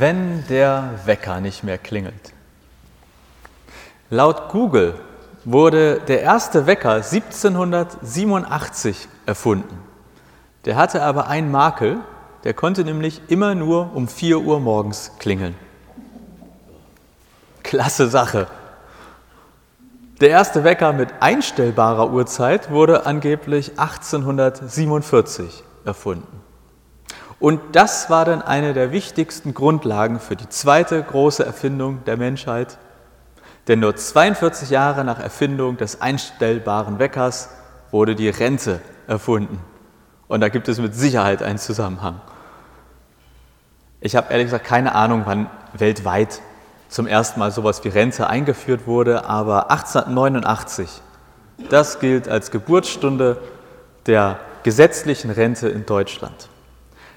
Wenn der Wecker nicht mehr klingelt. Laut Google wurde der erste Wecker 1787 erfunden. Der hatte aber einen Makel, der konnte nämlich immer nur um 4 Uhr morgens klingeln. Klasse Sache. Der erste Wecker mit einstellbarer Uhrzeit wurde angeblich 1847 erfunden. Und das war dann eine der wichtigsten Grundlagen für die zweite große Erfindung der Menschheit. Denn nur 42 Jahre nach Erfindung des einstellbaren Weckers wurde die Rente erfunden. Und da gibt es mit Sicherheit einen Zusammenhang. Ich habe ehrlich gesagt keine Ahnung, wann weltweit zum ersten Mal sowas wie Rente eingeführt wurde, aber 1889, das gilt als Geburtsstunde der gesetzlichen Rente in Deutschland.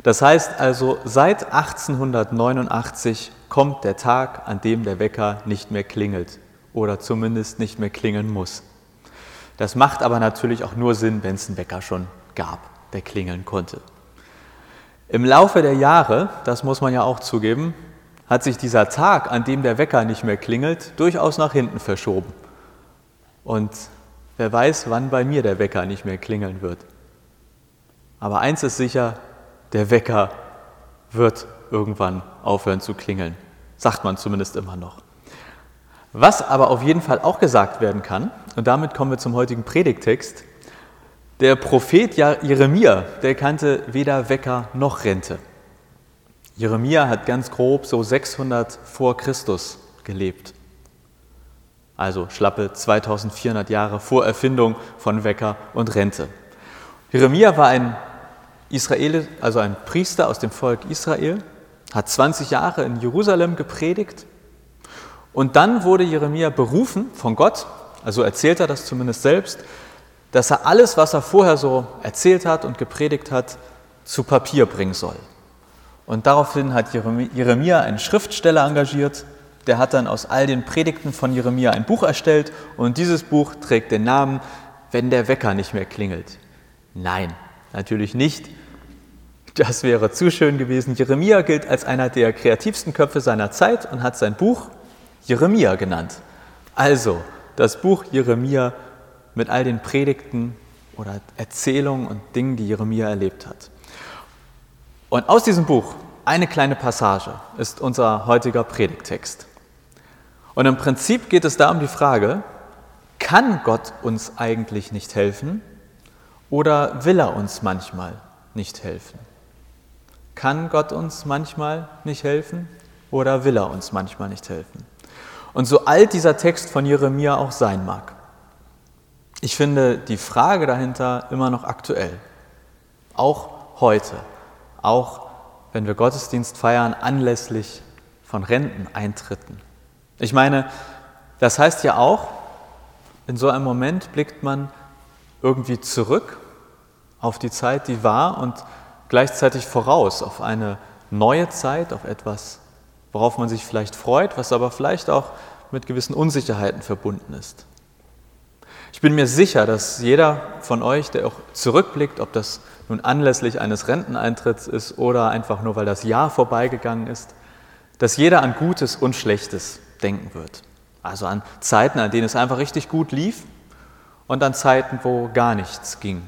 Das heißt also, seit 1889 kommt der Tag, an dem der Wecker nicht mehr klingelt oder zumindest nicht mehr klingeln muss. Das macht aber natürlich auch nur Sinn, wenn es einen Wecker schon gab, der klingeln konnte. Im Laufe der Jahre, das muss man ja auch zugeben, hat sich dieser Tag, an dem der Wecker nicht mehr klingelt, durchaus nach hinten verschoben. Und wer weiß, wann bei mir der Wecker nicht mehr klingeln wird. Aber eins ist sicher, der Wecker wird irgendwann aufhören zu klingeln. Sagt man zumindest immer noch. Was aber auf jeden Fall auch gesagt werden kann, und damit kommen wir zum heutigen Predigtext, der Prophet Jeremia, der kannte weder Wecker noch Rente. Jeremia hat ganz grob so 600 vor Christus gelebt. Also schlappe 2400 Jahre vor Erfindung von Wecker und Rente. Jeremia war ein Israel, also ein Priester aus dem Volk Israel, hat 20 Jahre in Jerusalem gepredigt und dann wurde Jeremia berufen von Gott, also erzählt er das zumindest selbst, dass er alles, was er vorher so erzählt hat und gepredigt hat, zu Papier bringen soll. Und daraufhin hat Jeremia einen Schriftsteller engagiert, der hat dann aus all den Predigten von Jeremia ein Buch erstellt und dieses Buch trägt den Namen Wenn der Wecker nicht mehr klingelt. Nein, natürlich nicht, das wäre zu schön gewesen. Jeremia gilt als einer der kreativsten Köpfe seiner Zeit und hat sein Buch Jeremia genannt. Also das Buch Jeremia mit all den Predigten oder Erzählungen und Dingen, die Jeremia erlebt hat. Und aus diesem Buch eine kleine Passage ist unser heutiger Predigtext. Und im Prinzip geht es da um die Frage, kann Gott uns eigentlich nicht helfen oder will er uns manchmal nicht helfen? Kann Gott uns manchmal nicht helfen oder will er uns manchmal nicht helfen? Und so alt dieser Text von Jeremia auch sein mag, ich finde die Frage dahinter immer noch aktuell. Auch heute, auch wenn wir Gottesdienst feiern anlässlich von Renteneintritten. Ich meine, das heißt ja auch, in so einem Moment blickt man irgendwie zurück auf die Zeit, die war und gleichzeitig voraus auf eine neue Zeit, auf etwas, worauf man sich vielleicht freut, was aber vielleicht auch mit gewissen Unsicherheiten verbunden ist. Ich bin mir sicher, dass jeder von euch, der auch zurückblickt, ob das nun anlässlich eines Renteneintritts ist oder einfach nur, weil das Jahr vorbeigegangen ist, dass jeder an Gutes und Schlechtes denken wird. Also an Zeiten, an denen es einfach richtig gut lief und an Zeiten, wo gar nichts ging.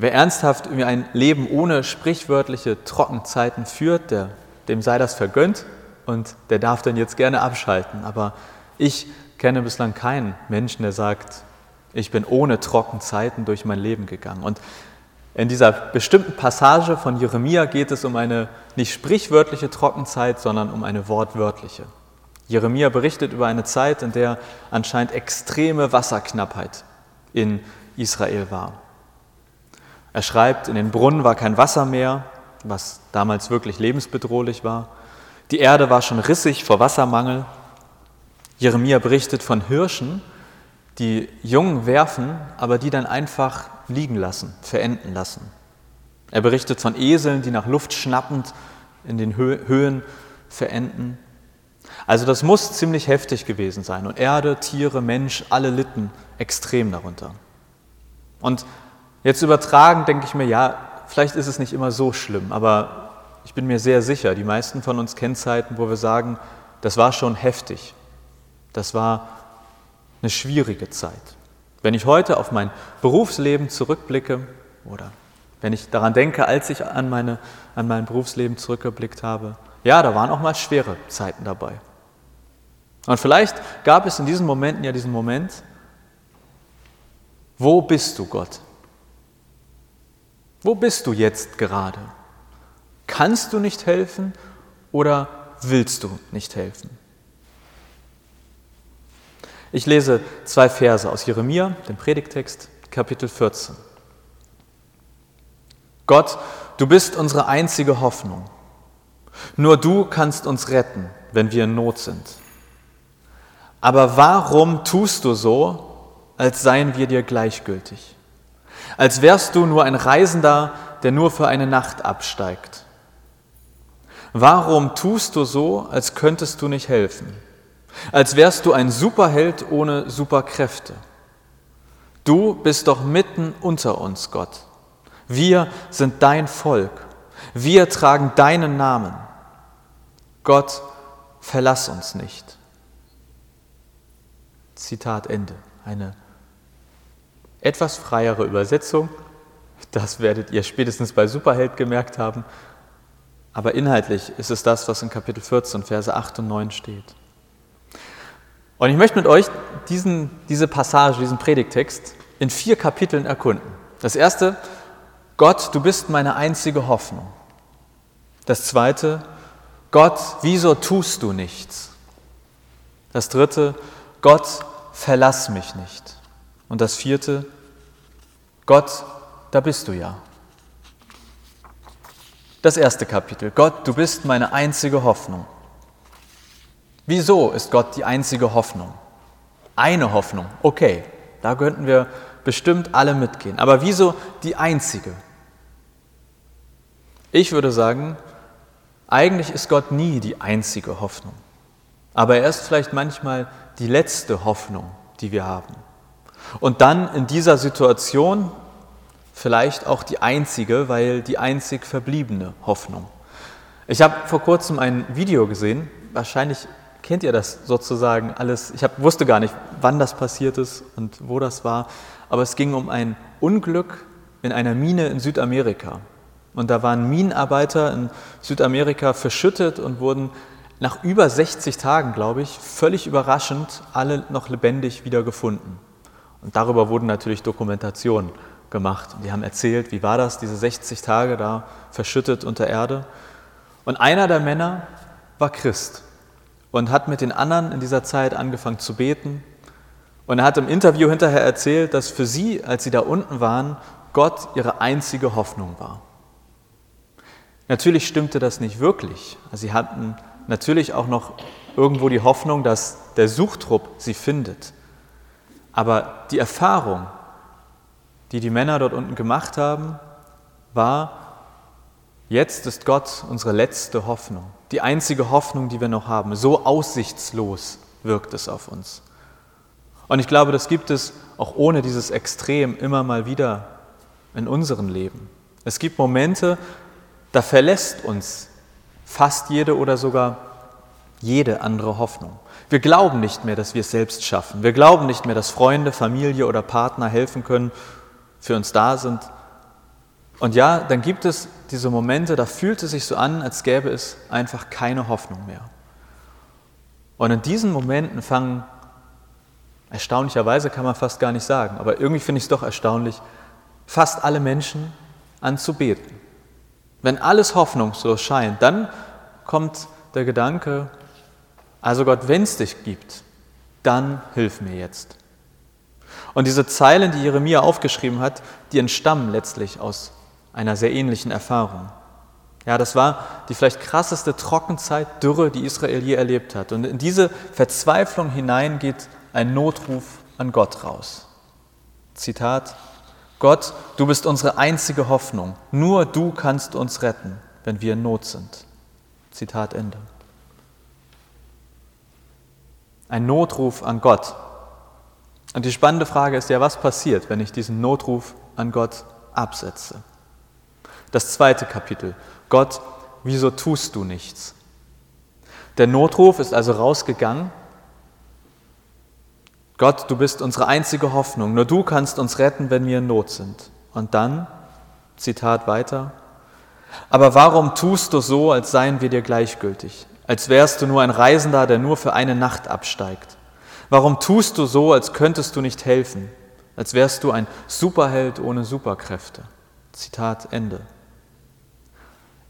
Wer ernsthaft ein Leben ohne sprichwörtliche Trockenzeiten führt, der, dem sei das vergönnt und der darf dann jetzt gerne abschalten. Aber ich kenne bislang keinen Menschen, der sagt, ich bin ohne Trockenzeiten durch mein Leben gegangen. Und in dieser bestimmten Passage von Jeremia geht es um eine nicht sprichwörtliche Trockenzeit, sondern um eine wortwörtliche. Jeremia berichtet über eine Zeit, in der anscheinend extreme Wasserknappheit in Israel war. Er schreibt, in den Brunnen war kein Wasser mehr, was damals wirklich lebensbedrohlich war. Die Erde war schon rissig vor Wassermangel. Jeremia berichtet von Hirschen, die Jungen werfen, aber die dann einfach liegen lassen, verenden lassen. Er berichtet von Eseln, die nach Luft schnappend in den Höhen verenden. Also das muss ziemlich heftig gewesen sein. Und Erde, Tiere, Mensch, alle litten extrem darunter. Und Jetzt übertragen denke ich mir, ja, vielleicht ist es nicht immer so schlimm, aber ich bin mir sehr sicher, die meisten von uns kennen Zeiten, wo wir sagen, das war schon heftig. Das war eine schwierige Zeit. Wenn ich heute auf mein Berufsleben zurückblicke oder wenn ich daran denke, als ich an, meine, an mein Berufsleben zurückgeblickt habe, ja, da waren auch mal schwere Zeiten dabei. Und vielleicht gab es in diesen Momenten ja diesen Moment, wo bist du Gott? Wo bist du jetzt gerade? Kannst du nicht helfen oder willst du nicht helfen? Ich lese zwei Verse aus Jeremia, dem Predigtext, Kapitel 14. Gott, du bist unsere einzige Hoffnung. Nur du kannst uns retten, wenn wir in Not sind. Aber warum tust du so, als seien wir dir gleichgültig? Als wärst du nur ein Reisender, der nur für eine Nacht absteigt. Warum tust du so, als könntest du nicht helfen? Als wärst du ein Superheld ohne Superkräfte. Du bist doch mitten unter uns, Gott. Wir sind dein Volk. Wir tragen deinen Namen. Gott, verlass uns nicht. Zitat Ende. Eine etwas freiere Übersetzung. Das werdet ihr spätestens bei Superheld gemerkt haben. Aber inhaltlich ist es das, was in Kapitel 14, Verse 8 und 9 steht. Und ich möchte mit euch diesen, diese Passage, diesen Predigtext in vier Kapiteln erkunden. Das erste, Gott, du bist meine einzige Hoffnung. Das zweite, Gott, wieso tust du nichts? Das dritte, Gott, verlass mich nicht. Und das vierte, Gott, da bist du ja. Das erste Kapitel, Gott, du bist meine einzige Hoffnung. Wieso ist Gott die einzige Hoffnung? Eine Hoffnung, okay, da könnten wir bestimmt alle mitgehen. Aber wieso die einzige? Ich würde sagen, eigentlich ist Gott nie die einzige Hoffnung. Aber er ist vielleicht manchmal die letzte Hoffnung, die wir haben. Und dann in dieser Situation vielleicht auch die einzige, weil die einzig verbliebene Hoffnung. Ich habe vor kurzem ein Video gesehen, wahrscheinlich kennt ihr das sozusagen alles. Ich hab, wusste gar nicht, wann das passiert ist und wo das war, aber es ging um ein Unglück in einer Mine in Südamerika. Und da waren Minenarbeiter in Südamerika verschüttet und wurden nach über 60 Tagen, glaube ich, völlig überraschend alle noch lebendig wieder gefunden. Und darüber wurden natürlich Dokumentationen gemacht. Die haben erzählt, wie war das, diese 60 Tage da verschüttet unter Erde. Und einer der Männer war Christ und hat mit den anderen in dieser Zeit angefangen zu beten. Und er hat im Interview hinterher erzählt, dass für sie, als sie da unten waren, Gott ihre einzige Hoffnung war. Natürlich stimmte das nicht wirklich. Also sie hatten natürlich auch noch irgendwo die Hoffnung, dass der Suchtrupp sie findet. Aber die Erfahrung, die die Männer dort unten gemacht haben, war, Jetzt ist Gott unsere letzte Hoffnung, die einzige Hoffnung, die wir noch haben. So aussichtslos wirkt es auf uns. Und ich glaube, das gibt es auch ohne dieses Extrem immer mal wieder in unserem Leben. Es gibt Momente, da verlässt uns fast jede oder sogar jede andere Hoffnung. Wir glauben nicht mehr, dass wir es selbst schaffen. Wir glauben nicht mehr, dass Freunde, Familie oder Partner helfen können, für uns da sind. Und ja, dann gibt es diese Momente, da fühlt es sich so an, als gäbe es einfach keine Hoffnung mehr. Und in diesen Momenten fangen, erstaunlicherweise kann man fast gar nicht sagen, aber irgendwie finde ich es doch erstaunlich, fast alle Menschen an zu beten. Wenn alles hoffnungslos scheint, dann kommt der Gedanke, also Gott, wenn es dich gibt, dann hilf mir jetzt. Und diese Zeilen, die Jeremia aufgeschrieben hat, die entstammen letztlich aus einer sehr ähnlichen Erfahrung. Ja, das war die vielleicht krasseste Trockenzeit, Dürre, die Israel je erlebt hat. Und in diese Verzweiflung hinein geht ein Notruf an Gott raus. Zitat, Gott, du bist unsere einzige Hoffnung. Nur du kannst uns retten, wenn wir in Not sind. Zitat Ende. Ein Notruf an Gott. Und die spannende Frage ist ja, was passiert, wenn ich diesen Notruf an Gott absetze? Das zweite Kapitel. Gott, wieso tust du nichts? Der Notruf ist also rausgegangen. Gott, du bist unsere einzige Hoffnung, nur du kannst uns retten, wenn wir in Not sind. Und dann, Zitat weiter, aber warum tust du so, als seien wir dir gleichgültig, als wärst du nur ein Reisender, der nur für eine Nacht absteigt? Warum tust du so, als könntest du nicht helfen, als wärst du ein Superheld ohne Superkräfte? Zitat Ende.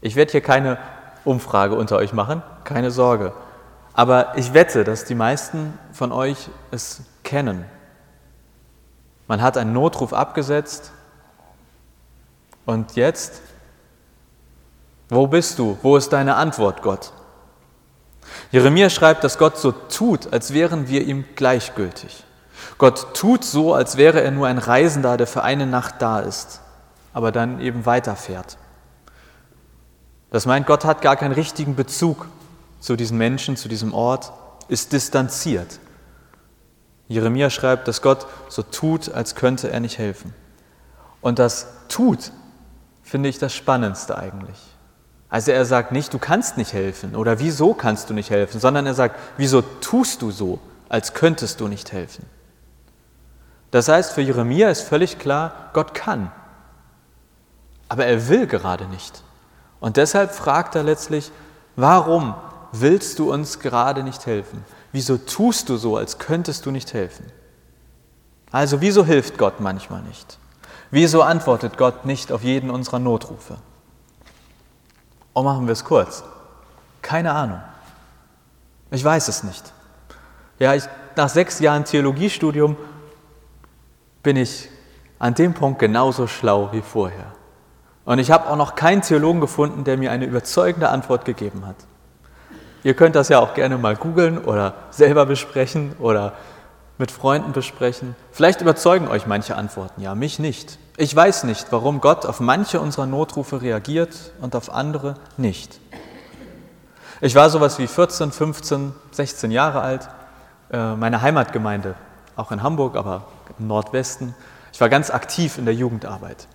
Ich werde hier keine Umfrage unter euch machen, keine Sorge. Aber ich wette, dass die meisten von euch es kennen. Man hat einen Notruf abgesetzt und jetzt, wo bist du? Wo ist deine Antwort, Gott? Jeremia schreibt, dass Gott so tut, als wären wir ihm gleichgültig. Gott tut so, als wäre er nur ein Reisender, der für eine Nacht da ist, aber dann eben weiterfährt. Das meint, Gott hat gar keinen richtigen Bezug zu diesen Menschen, zu diesem Ort, ist distanziert. Jeremia schreibt, dass Gott so tut, als könnte er nicht helfen. Und das tut, finde ich das Spannendste eigentlich. Also er sagt nicht, du kannst nicht helfen oder wieso kannst du nicht helfen, sondern er sagt, wieso tust du so, als könntest du nicht helfen. Das heißt, für Jeremia ist völlig klar, Gott kann, aber er will gerade nicht. Und deshalb fragt er letztlich, warum willst du uns gerade nicht helfen? Wieso tust du so, als könntest du nicht helfen? Also wieso hilft Gott manchmal nicht? Wieso antwortet Gott nicht auf jeden unserer Notrufe? Und machen wir es kurz. Keine Ahnung. Ich weiß es nicht. Ja, ich, nach sechs Jahren Theologiestudium bin ich an dem Punkt genauso schlau wie vorher. Und ich habe auch noch keinen Theologen gefunden, der mir eine überzeugende Antwort gegeben hat. Ihr könnt das ja auch gerne mal googeln oder selber besprechen oder mit Freunden besprechen. Vielleicht überzeugen euch manche Antworten, ja, mich nicht. Ich weiß nicht, warum Gott auf manche unserer Notrufe reagiert und auf andere nicht. Ich war sowas wie 14, 15, 16 Jahre alt, äh, meine Heimatgemeinde, auch in Hamburg, aber im Nordwesten. Ich war ganz aktiv in der Jugendarbeit.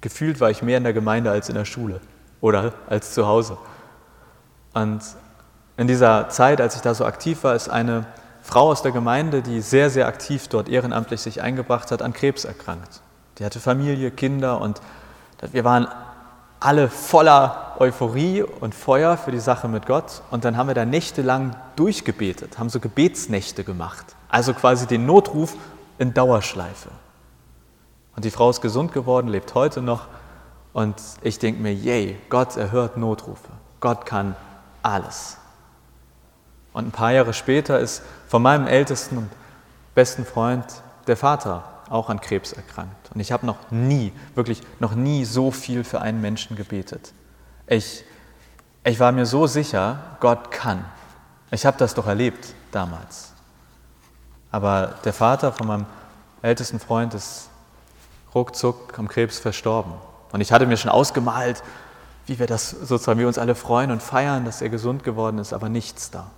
Gefühlt war ich mehr in der Gemeinde als in der Schule oder als zu Hause. Und in dieser Zeit, als ich da so aktiv war, ist eine Frau aus der Gemeinde, die sehr, sehr aktiv dort ehrenamtlich sich eingebracht hat, an Krebs erkrankt. Die hatte Familie, Kinder und wir waren alle voller Euphorie und Feuer für die Sache mit Gott. Und dann haben wir da nächtelang durchgebetet, haben so Gebetsnächte gemacht. Also quasi den Notruf in Dauerschleife. Und die Frau ist gesund geworden, lebt heute noch. Und ich denke mir, yay, Gott erhört Notrufe. Gott kann alles. Und ein paar Jahre später ist von meinem ältesten und besten Freund der Vater auch an Krebs erkrankt. Und ich habe noch nie, wirklich noch nie so viel für einen Menschen gebetet. Ich, ich war mir so sicher, Gott kann. Ich habe das doch erlebt damals. Aber der Vater von meinem ältesten Freund ist ruckzuck am Krebs verstorben. Und ich hatte mir schon ausgemalt, wie wir das sozusagen, wir uns alle freuen und feiern, dass er gesund geworden ist, aber nichts da.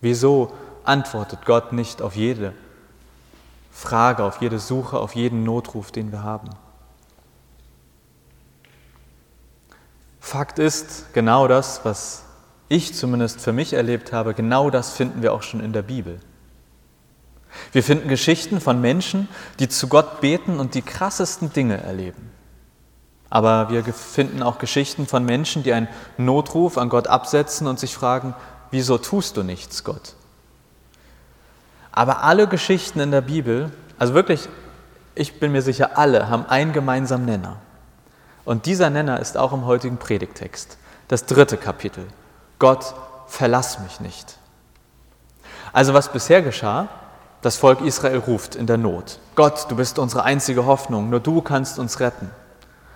Wieso antwortet Gott nicht auf jede Frage, auf jede Suche, auf jeden Notruf, den wir haben? Fakt ist, genau das, was ich zumindest für mich erlebt habe, genau das finden wir auch schon in der Bibel. Wir finden Geschichten von Menschen, die zu Gott beten und die krassesten Dinge erleben. Aber wir finden auch Geschichten von Menschen, die einen Notruf an Gott absetzen und sich fragen, wieso tust du nichts, Gott? Aber alle Geschichten in der Bibel, also wirklich, ich bin mir sicher, alle haben einen gemeinsamen Nenner. Und dieser Nenner ist auch im heutigen Predigtext, das dritte Kapitel. Gott, verlass mich nicht. Also was bisher geschah, das Volk Israel ruft in der Not. Gott, du bist unsere einzige Hoffnung, nur du kannst uns retten.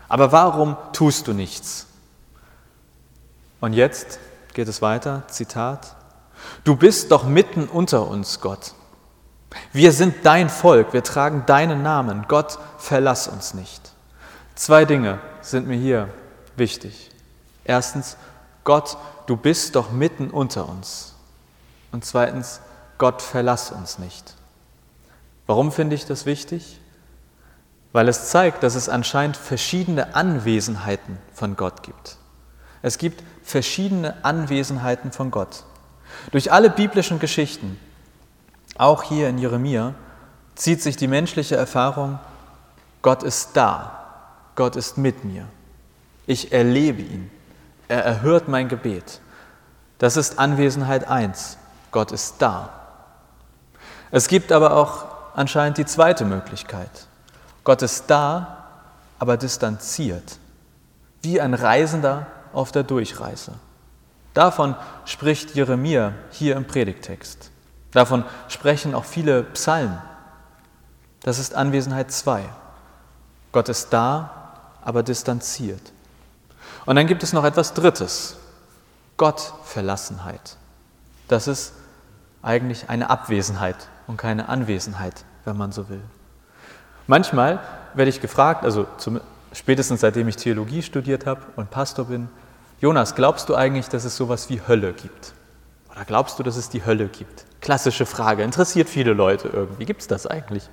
Aber warum tust du nichts? Und jetzt geht es weiter, Zitat. Du bist doch mitten unter uns, Gott. Wir sind dein Volk, wir tragen deinen Namen. Gott, verlass uns nicht. Zwei Dinge sind mir hier wichtig. Erstens, Gott, du bist doch mitten unter uns. Und zweitens, Gott, verlass uns nicht. Warum finde ich das wichtig? weil es zeigt, dass es anscheinend verschiedene Anwesenheiten von Gott gibt. Es gibt verschiedene Anwesenheiten von Gott. Durch alle biblischen Geschichten, auch hier in Jeremia, zieht sich die menschliche Erfahrung, Gott ist da, Gott ist mit mir, ich erlebe ihn, er erhört mein Gebet. Das ist Anwesenheit 1, Gott ist da. Es gibt aber auch anscheinend die zweite Möglichkeit. Gott ist da, aber distanziert, wie ein Reisender auf der Durchreise. Davon spricht Jeremia hier im Predigtext. Davon sprechen auch viele Psalmen. Das ist Anwesenheit 2. Gott ist da, aber distanziert. Und dann gibt es noch etwas Drittes. Gottverlassenheit. Das ist eigentlich eine Abwesenheit und keine Anwesenheit, wenn man so will. Manchmal werde ich gefragt, also zum, spätestens seitdem ich Theologie studiert habe und Pastor bin, Jonas, glaubst du eigentlich, dass es sowas wie Hölle gibt? Oder glaubst du, dass es die Hölle gibt? Klassische Frage, interessiert viele Leute irgendwie. Gibt es das eigentlich?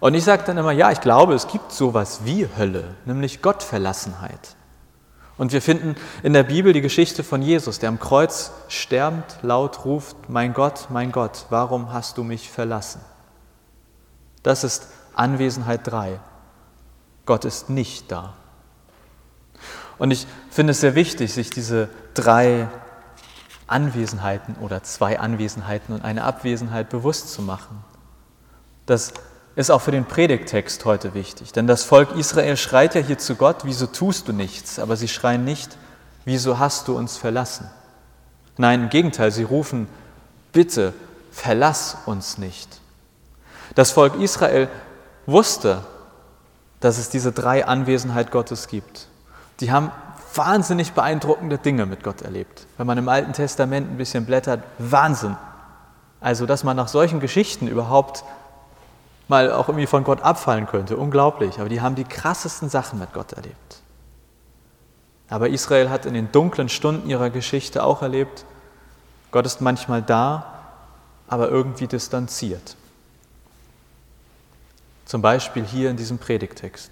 Und ich sage dann immer, ja, ich glaube, es gibt sowas wie Hölle, nämlich Gottverlassenheit. Und wir finden in der Bibel die Geschichte von Jesus, der am Kreuz sterbend laut ruft, mein Gott, mein Gott, warum hast du mich verlassen? Das ist Anwesenheit 3. Gott ist nicht da. Und ich finde es sehr wichtig, sich diese drei Anwesenheiten oder zwei Anwesenheiten und eine Abwesenheit bewusst zu machen. Das ist auch für den Predigtext heute wichtig, denn das Volk Israel schreit ja hier zu Gott, wieso tust du nichts? Aber sie schreien nicht, wieso hast du uns verlassen? Nein, im Gegenteil, sie rufen, bitte, verlass uns nicht. Das Volk Israel wusste, dass es diese drei Anwesenheit Gottes gibt. Die haben wahnsinnig beeindruckende Dinge mit Gott erlebt. Wenn man im Alten Testament ein bisschen blättert, Wahnsinn. Also, dass man nach solchen Geschichten überhaupt mal auch irgendwie von Gott abfallen könnte. Unglaublich. Aber die haben die krassesten Sachen mit Gott erlebt. Aber Israel hat in den dunklen Stunden ihrer Geschichte auch erlebt, Gott ist manchmal da, aber irgendwie distanziert. Zum Beispiel hier in diesem Predigtext.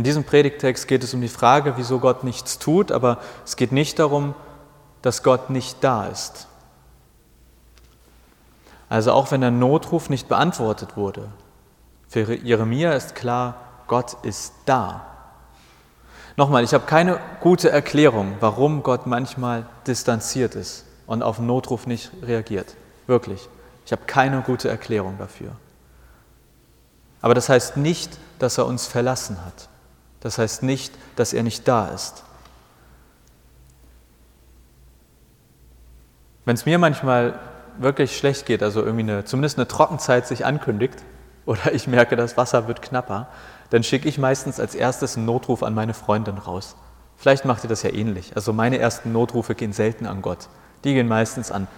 In diesem Predigtext geht es um die Frage, wieso Gott nichts tut, aber es geht nicht darum, dass Gott nicht da ist. Also auch wenn der Notruf nicht beantwortet wurde, für Jeremia ist klar, Gott ist da. Nochmal, ich habe keine gute Erklärung, warum Gott manchmal distanziert ist und auf den Notruf nicht reagiert. Wirklich. Ich habe keine gute Erklärung dafür. Aber das heißt nicht, dass er uns verlassen hat. Das heißt nicht, dass er nicht da ist. Wenn es mir manchmal wirklich schlecht geht, also irgendwie eine, zumindest eine Trockenzeit sich ankündigt oder ich merke, das Wasser wird knapper, dann schicke ich meistens als erstes einen Notruf an meine Freundin raus. Vielleicht macht ihr das ja ähnlich. Also meine ersten Notrufe gehen selten an Gott. Die gehen meistens an,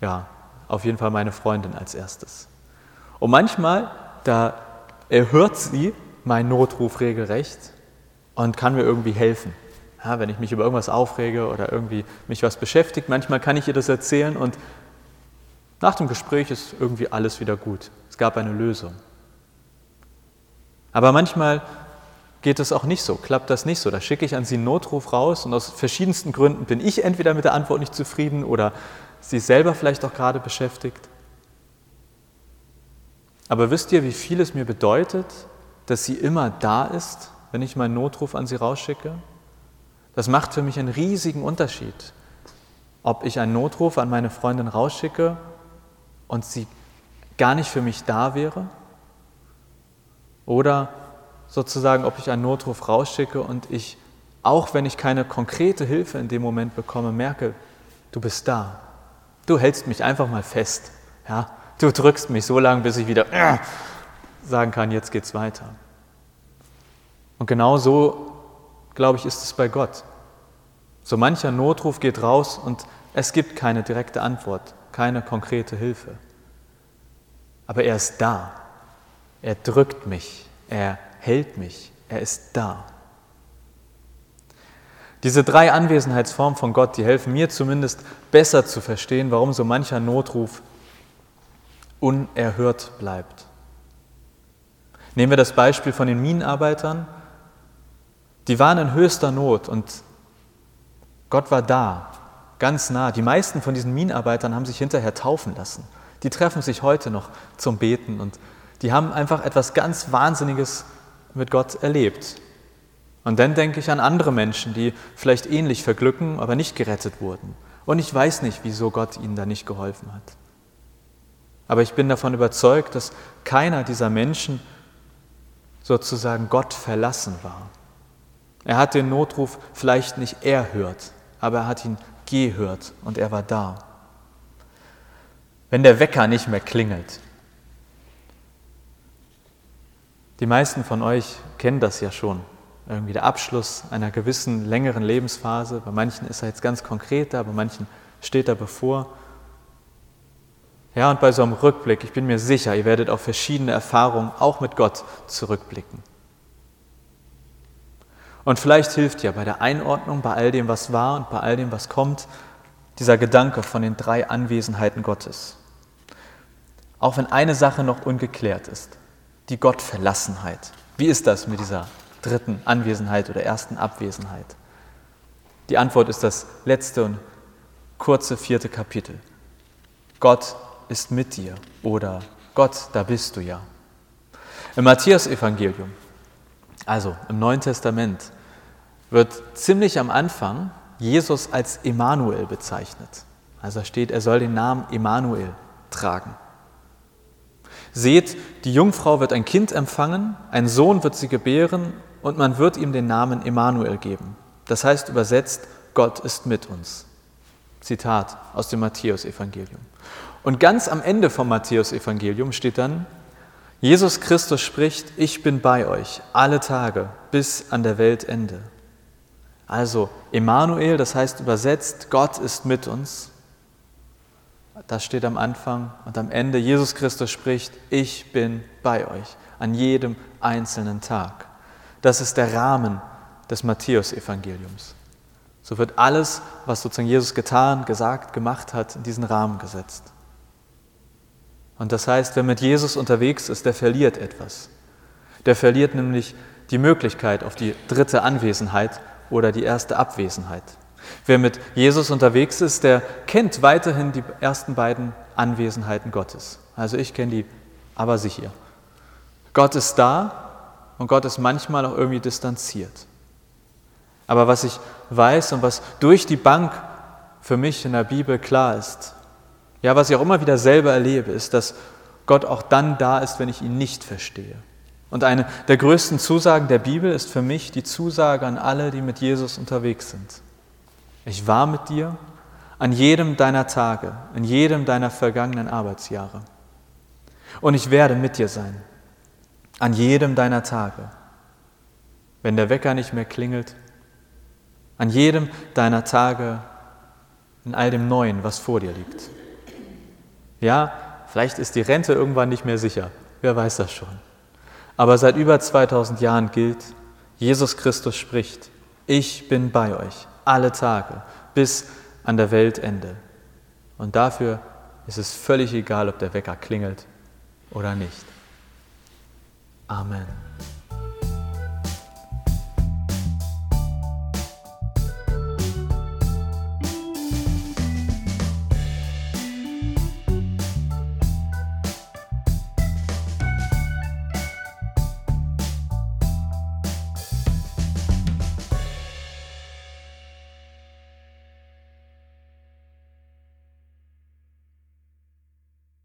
ja, auf jeden Fall meine Freundin als erstes. Und manchmal, da erhört sie meinen Notruf regelrecht und kann mir irgendwie helfen. Ja, wenn ich mich über irgendwas aufrege oder irgendwie mich was beschäftigt, manchmal kann ich ihr das erzählen und nach dem Gespräch ist irgendwie alles wieder gut. Es gab eine Lösung. Aber manchmal geht es auch nicht so, klappt das nicht so. Da schicke ich an Sie einen Notruf raus und aus verschiedensten Gründen bin ich entweder mit der Antwort nicht zufrieden oder Sie selber vielleicht auch gerade beschäftigt. Aber wisst ihr, wie viel es mir bedeutet, dass sie immer da ist, wenn ich meinen Notruf an sie rausschicke? Das macht für mich einen riesigen Unterschied, ob ich einen Notruf an meine Freundin rausschicke und sie gar nicht für mich da wäre? Oder sozusagen, ob ich einen Notruf rausschicke und ich, auch wenn ich keine konkrete Hilfe in dem Moment bekomme, merke, du bist da. Du hältst mich einfach mal fest. Ja? Du drückst mich so lange, bis ich wieder sagen kann, jetzt geht's weiter. Und genau so, glaube ich, ist es bei Gott. So mancher Notruf geht raus und es gibt keine direkte Antwort keine konkrete Hilfe. Aber er ist da. Er drückt mich. Er hält mich. Er ist da. Diese drei Anwesenheitsformen von Gott, die helfen mir zumindest besser zu verstehen, warum so mancher Notruf unerhört bleibt. Nehmen wir das Beispiel von den Minenarbeitern. Die waren in höchster Not und Gott war da, ganz nah. Die meisten von diesen Minenarbeitern haben sich hinterher taufen lassen. Die treffen sich heute noch zum Beten und die haben einfach etwas ganz Wahnsinniges mit Gott erlebt. Und dann denke ich an andere Menschen, die vielleicht ähnlich verglücken, aber nicht gerettet wurden. Und ich weiß nicht, wieso Gott ihnen da nicht geholfen hat. Aber ich bin davon überzeugt, dass keiner dieser Menschen sozusagen Gott verlassen war. Er hat den Notruf vielleicht nicht erhört, aber er hat ihn gehört und er war da. Wenn der Wecker nicht mehr klingelt. Die meisten von euch kennen das ja schon irgendwie der Abschluss einer gewissen längeren Lebensphase. Bei manchen ist er jetzt ganz konkret da, bei manchen steht er bevor. Ja, und bei so einem Rückblick, ich bin mir sicher, ihr werdet auf verschiedene Erfahrungen auch mit Gott zurückblicken. Und vielleicht hilft ja bei der Einordnung, bei all dem, was war und bei all dem, was kommt, dieser Gedanke von den drei Anwesenheiten Gottes. Auch wenn eine Sache noch ungeklärt ist, die Gottverlassenheit. Wie ist das mit dieser dritten Anwesenheit oder ersten Abwesenheit? Die Antwort ist das letzte und kurze vierte Kapitel. Gott ist mit dir oder Gott, da bist du ja. Im Matthäus-Evangelium, also im Neuen Testament, wird ziemlich am Anfang Jesus als Emanuel bezeichnet. Also steht, er soll den Namen Emanuel tragen. Seht, die Jungfrau wird ein Kind empfangen, ein Sohn wird sie gebären und man wird ihm den Namen Emanuel geben. Das heißt übersetzt, Gott ist mit uns. Zitat aus dem Matthäusevangelium. Und ganz am Ende vom Matthäusevangelium steht dann, Jesus Christus spricht, ich bin bei euch alle Tage bis an der Weltende. Also Emanuel, das heißt übersetzt, Gott ist mit uns. Das steht am Anfang und am Ende, Jesus Christus spricht, ich bin bei euch an jedem einzelnen Tag. Das ist der Rahmen des Matthäusevangeliums. So wird alles, was sozusagen Jesus getan, gesagt, gemacht hat, in diesen Rahmen gesetzt. Und das heißt, wer mit Jesus unterwegs ist, der verliert etwas. Der verliert nämlich die Möglichkeit auf die dritte Anwesenheit oder die erste Abwesenheit. Wer mit Jesus unterwegs ist, der kennt weiterhin die ersten beiden Anwesenheiten Gottes. Also ich kenne die aber sicher. Gott ist da und Gott ist manchmal auch irgendwie distanziert. Aber was ich weiß und was durch die Bank für mich in der Bibel klar ist, ja, was ich auch immer wieder selber erlebe, ist, dass Gott auch dann da ist, wenn ich ihn nicht verstehe. Und eine der größten Zusagen der Bibel ist für mich die Zusage an alle, die mit Jesus unterwegs sind. Ich war mit dir an jedem deiner Tage, in jedem deiner vergangenen Arbeitsjahre. Und ich werde mit dir sein an jedem deiner Tage, wenn der Wecker nicht mehr klingelt, an jedem deiner Tage, in all dem Neuen, was vor dir liegt. Ja, vielleicht ist die Rente irgendwann nicht mehr sicher, wer weiß das schon. Aber seit über 2000 Jahren gilt, Jesus Christus spricht, ich bin bei euch alle Tage bis an der Weltende. Und dafür ist es völlig egal, ob der Wecker klingelt oder nicht. Amen.